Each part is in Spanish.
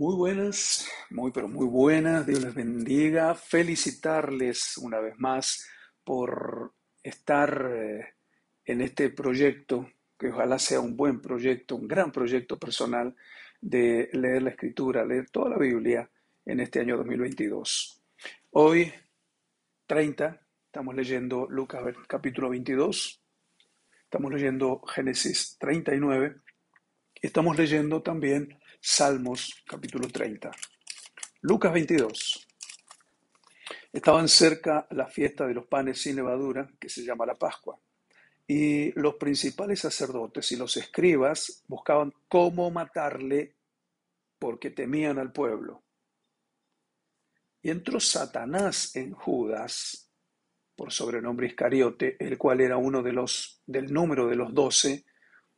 Muy buenas, muy pero muy buenas, Dios les bendiga. Felicitarles una vez más por estar eh, en este proyecto, que ojalá sea un buen proyecto, un gran proyecto personal de leer la escritura, leer toda la Biblia en este año 2022. Hoy, 30, estamos leyendo Lucas capítulo 22, estamos leyendo Génesis 39, estamos leyendo también Salmos capítulo 30. Lucas 22. Estaban cerca la fiesta de los panes sin levadura, que se llama la Pascua, y los principales sacerdotes y los escribas buscaban cómo matarle porque temían al pueblo. Y entró Satanás en Judas, por sobrenombre Iscariote, el cual era uno de los del número de los doce,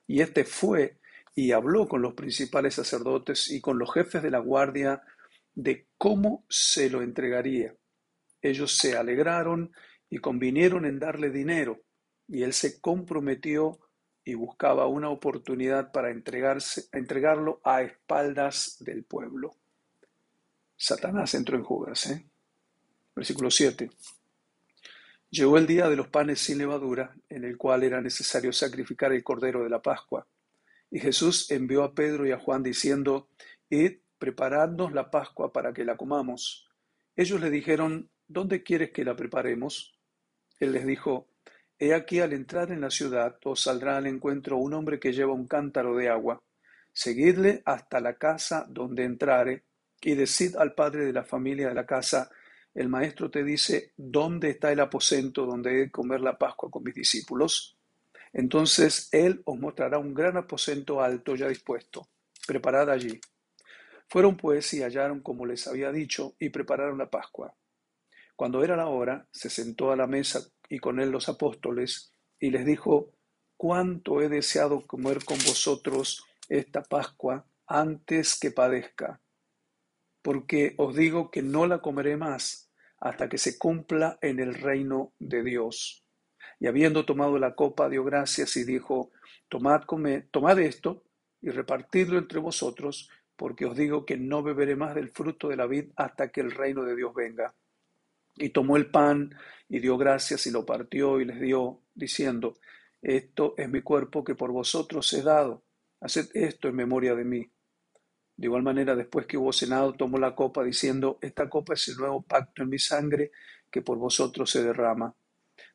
y este fue y habló con los principales sacerdotes y con los jefes de la guardia de cómo se lo entregaría. Ellos se alegraron y convinieron en darle dinero, y él se comprometió y buscaba una oportunidad para entregarse, entregarlo a espaldas del pueblo. Satanás entró en Judas. ¿eh? Versículo 7. Llegó el día de los panes sin levadura, en el cual era necesario sacrificar el cordero de la Pascua. Y Jesús envió a Pedro y a Juan diciendo, Id, preparadnos la Pascua para que la comamos. Ellos le dijeron, ¿dónde quieres que la preparemos? Él les dijo, He aquí al entrar en la ciudad os saldrá al encuentro un hombre que lleva un cántaro de agua. Seguidle hasta la casa donde entrare, y decid al padre de la familia de la casa, el maestro te dice, ¿dónde está el aposento donde he de comer la Pascua con mis discípulos? Entonces él os mostrará un gran aposento alto ya dispuesto. Preparad allí. Fueron pues y hallaron como les había dicho y prepararon la Pascua. Cuando era la hora, se sentó a la mesa y con él los apóstoles y les dijo, cuánto he deseado comer con vosotros esta Pascua antes que padezca, porque os digo que no la comeré más hasta que se cumpla en el reino de Dios. Y habiendo tomado la copa, dio gracias y dijo, tomad, esto y repartidlo entre vosotros, porque os digo que no beberé más del fruto de la vid hasta que el reino de Dios venga. Y tomó el pan y dio gracias y lo partió y les dio, diciendo, esto es mi cuerpo que por vosotros he dado, haced esto en memoria de mí. De igual manera, después que hubo cenado, tomó la copa, diciendo, esta copa es el nuevo pacto en mi sangre que por vosotros se derrama.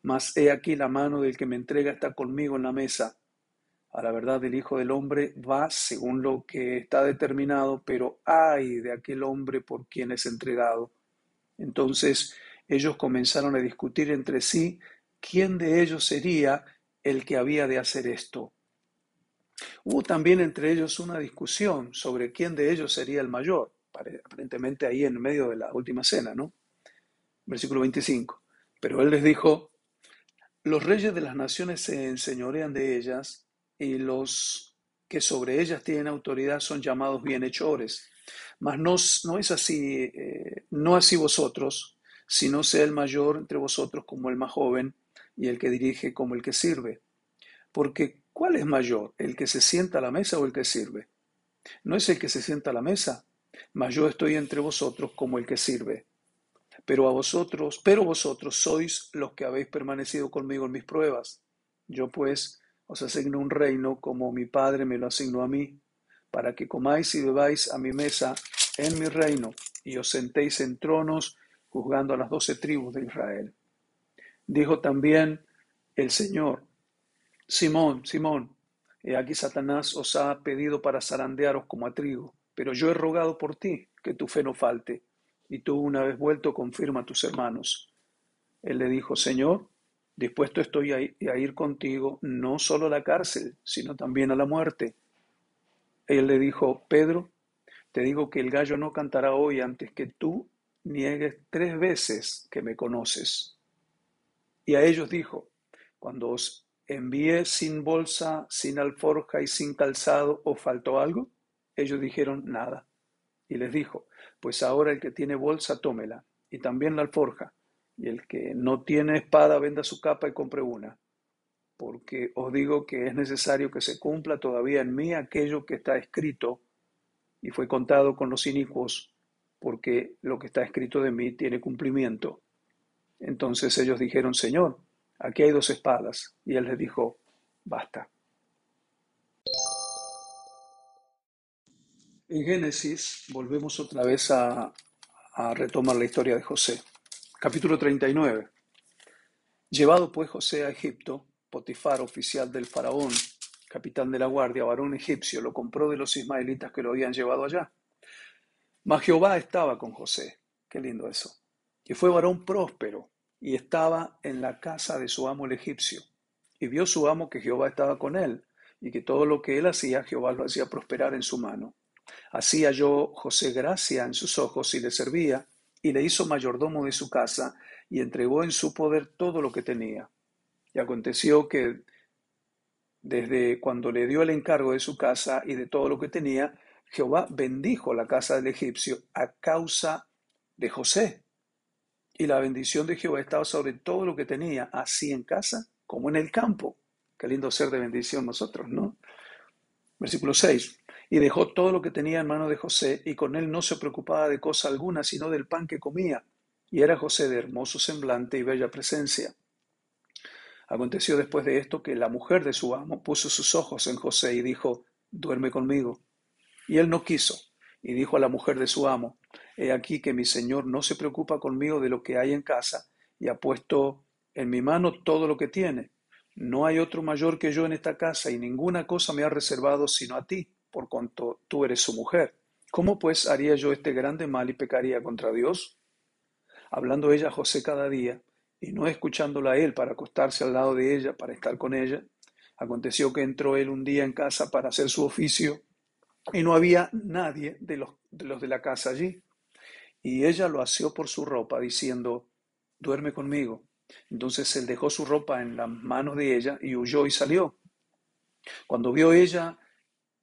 Mas he aquí la mano del que me entrega está conmigo en la mesa. A la verdad el Hijo del Hombre va según lo que está determinado, pero ay de aquel hombre por quien es entregado. Entonces ellos comenzaron a discutir entre sí quién de ellos sería el que había de hacer esto. Hubo también entre ellos una discusión sobre quién de ellos sería el mayor, aparentemente ahí en medio de la última cena, ¿no? Versículo 25. Pero él les dijo, los reyes de las naciones se enseñorean de ellas y los que sobre ellas tienen autoridad son llamados bienhechores. Mas no, es así, eh, no así vosotros, sino sea el mayor entre vosotros como el más joven y el que dirige como el que sirve. Porque ¿cuál es mayor, el que se sienta a la mesa o el que sirve? No es el que se sienta a la mesa, mas yo estoy entre vosotros como el que sirve. Pero a vosotros, pero vosotros sois los que habéis permanecido conmigo en mis pruebas. Yo pues os asigno un reino como mi Padre me lo asignó a mí, para que comáis y bebáis a mi mesa en mi reino, y os sentéis en tronos juzgando a las doce tribus de Israel. Dijo también el Señor, Simón, Simón, he aquí Satanás os ha pedido para zarandearos como a trigo, pero yo he rogado por ti que tu fe no falte y tú una vez vuelto confirma a tus hermanos. Él le dijo, Señor, dispuesto estoy a ir contigo no solo a la cárcel, sino también a la muerte. Él le dijo, Pedro, te digo que el gallo no cantará hoy antes que tú niegues tres veces que me conoces. Y a ellos dijo, cuando os envié sin bolsa, sin alforja y sin calzado, ¿os faltó algo? Ellos dijeron, nada. Y les dijo, pues ahora el que tiene bolsa, tómela, y también la alforja, y el que no tiene espada, venda su capa y compre una. Porque os digo que es necesario que se cumpla todavía en mí aquello que está escrito, y fue contado con los inicuos, porque lo que está escrito de mí tiene cumplimiento. Entonces ellos dijeron, Señor, aquí hay dos espadas. Y él les dijo, basta. En Génesis volvemos otra vez a, a retomar la historia de José. Capítulo 39. Llevado pues José a Egipto, Potifar, oficial del faraón, capitán de la guardia, varón egipcio, lo compró de los ismaelitas que lo habían llevado allá. Mas Jehová estaba con José. Qué lindo eso. Y fue varón próspero, y estaba en la casa de su amo el egipcio. Y vio su amo que Jehová estaba con él, y que todo lo que él hacía, Jehová lo hacía prosperar en su mano. Así halló José gracia en sus ojos y le servía, y le hizo mayordomo de su casa, y entregó en su poder todo lo que tenía. Y aconteció que desde cuando le dio el encargo de su casa y de todo lo que tenía, Jehová bendijo la casa del egipcio a causa de José. Y la bendición de Jehová estaba sobre todo lo que tenía, así en casa como en el campo. Qué lindo ser de bendición nosotros, ¿no? Versículo 6. Y dejó todo lo que tenía en mano de José, y con él no se preocupaba de cosa alguna, sino del pan que comía. Y era José de hermoso semblante y bella presencia. Aconteció después de esto que la mujer de su amo puso sus ojos en José y dijo, duerme conmigo. Y él no quiso, y dijo a la mujer de su amo, he aquí que mi señor no se preocupa conmigo de lo que hay en casa, y ha puesto en mi mano todo lo que tiene. No hay otro mayor que yo en esta casa, y ninguna cosa me ha reservado sino a ti, por cuanto tú eres su mujer. ¿Cómo pues haría yo este grande mal y pecaría contra Dios? Hablando ella a José cada día, y no escuchándola a él para acostarse al lado de ella, para estar con ella, aconteció que entró él un día en casa para hacer su oficio, y no había nadie de los de, los de la casa allí. Y ella lo asió por su ropa, diciendo, duerme conmigo. Entonces él dejó su ropa en las manos de ella y huyó y salió. Cuando vio ella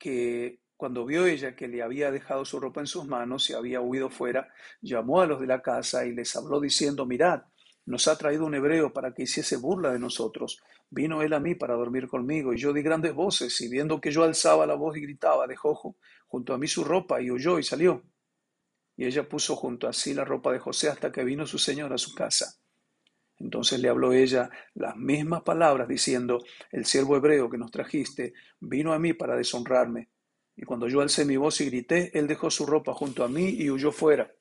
que cuando vio ella que le había dejado su ropa en sus manos y había huido fuera, llamó a los de la casa y les habló diciendo, mirad, nos ha traído un hebreo para que hiciese burla de nosotros. Vino él a mí para dormir conmigo, y yo di grandes voces, y viendo que yo alzaba la voz y gritaba, dejó junto a mí su ropa, y huyó y salió. Y ella puso junto a sí la ropa de José hasta que vino su señor a su casa. Entonces le habló ella las mismas palabras, diciendo, el siervo hebreo que nos trajiste vino a mí para deshonrarme. Y cuando yo alcé mi voz y grité, él dejó su ropa junto a mí y huyó fuera.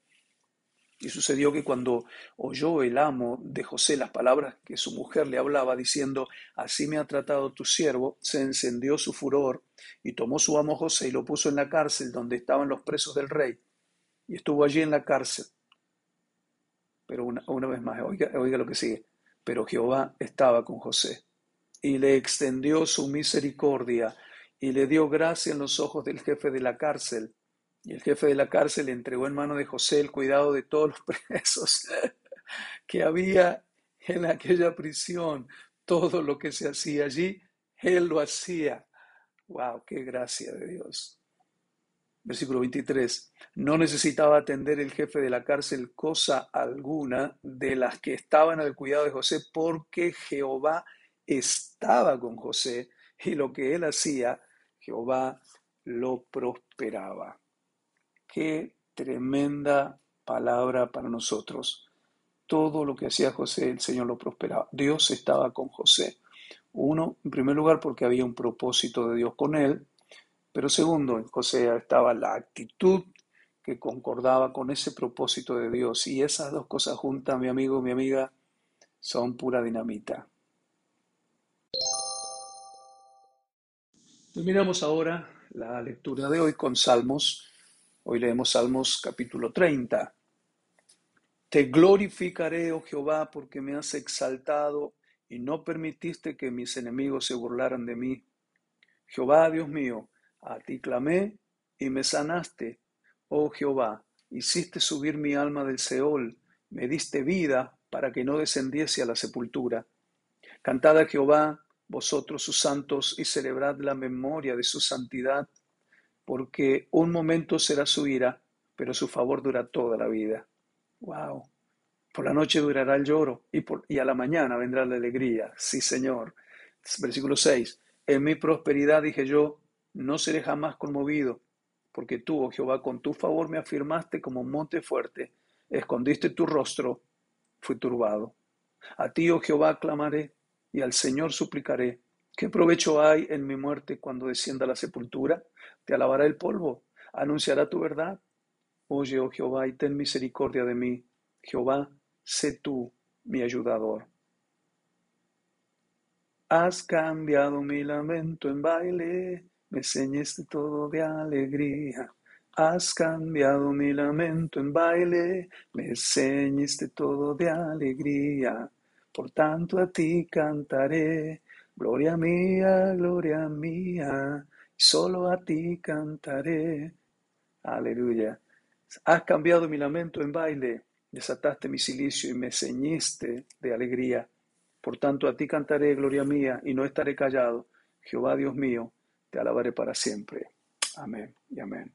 Y sucedió que cuando oyó el amo de José las palabras que su mujer le hablaba, diciendo, Así me ha tratado tu siervo, se encendió su furor, y tomó su amo José y lo puso en la cárcel donde estaban los presos del rey, y estuvo allí en la cárcel. Pero una, una vez más, oiga, oiga lo que sigue. Pero Jehová estaba con José, y le extendió su misericordia, y le dio gracia en los ojos del jefe de la cárcel y el jefe de la cárcel entregó en mano de José el cuidado de todos los presos que había en aquella prisión. Todo lo que se hacía allí, él lo hacía. ¡Wow! ¡Qué gracia de Dios! Versículo 23. No necesitaba atender el jefe de la cárcel cosa alguna de las que estaban al cuidado de José, porque Jehová estaba con José y lo que él hacía, Jehová lo prosperaba. Qué tremenda palabra para nosotros. Todo lo que hacía José, el Señor lo prosperaba. Dios estaba con José. Uno, en primer lugar, porque había un propósito de Dios con él, pero segundo, en José estaba la actitud que concordaba con ese propósito de Dios. Y esas dos cosas juntas, mi amigo, mi amiga, son pura dinamita. Terminamos ahora la lectura de hoy con Salmos Hoy leemos Salmos capítulo 30. Te glorificaré, oh Jehová, porque me has exaltado y no permitiste que mis enemigos se burlaran de mí. Jehová, Dios mío, a ti clamé y me sanaste. Oh Jehová, hiciste subir mi alma del Seol, me diste vida para que no descendiese a la sepultura. Cantad a Jehová, vosotros sus santos, y celebrad la memoria de su santidad porque un momento será su ira, pero su favor dura toda la vida. Wow. Por la noche durará el lloro y, por, y a la mañana vendrá la alegría. Sí, Señor. Versículo 6. En mi prosperidad dije yo, no seré jamás conmovido. porque tú, oh Jehová, con tu favor me afirmaste como un monte fuerte, escondiste tu rostro, fui turbado. A ti, oh Jehová, clamaré y al Señor suplicaré. ¿Qué provecho hay en mi muerte cuando descienda a la sepultura? Te alabará el polvo, anunciará tu verdad. Oye, oh Jehová, y ten misericordia de mí. Jehová, sé tú mi ayudador. Has cambiado mi lamento en baile, me ceñiste todo de alegría. Has cambiado mi lamento en baile, me ceñiste todo de alegría. Por tanto a ti cantaré, gloria mía, gloria mía, solo a ti cantaré. Aleluya. Has cambiado mi lamento en baile, desataste mi silicio y me ceñiste de alegría. Por tanto, a ti cantaré, gloria mía, y no estaré callado. Jehová Dios mío, te alabaré para siempre. Amén y amén.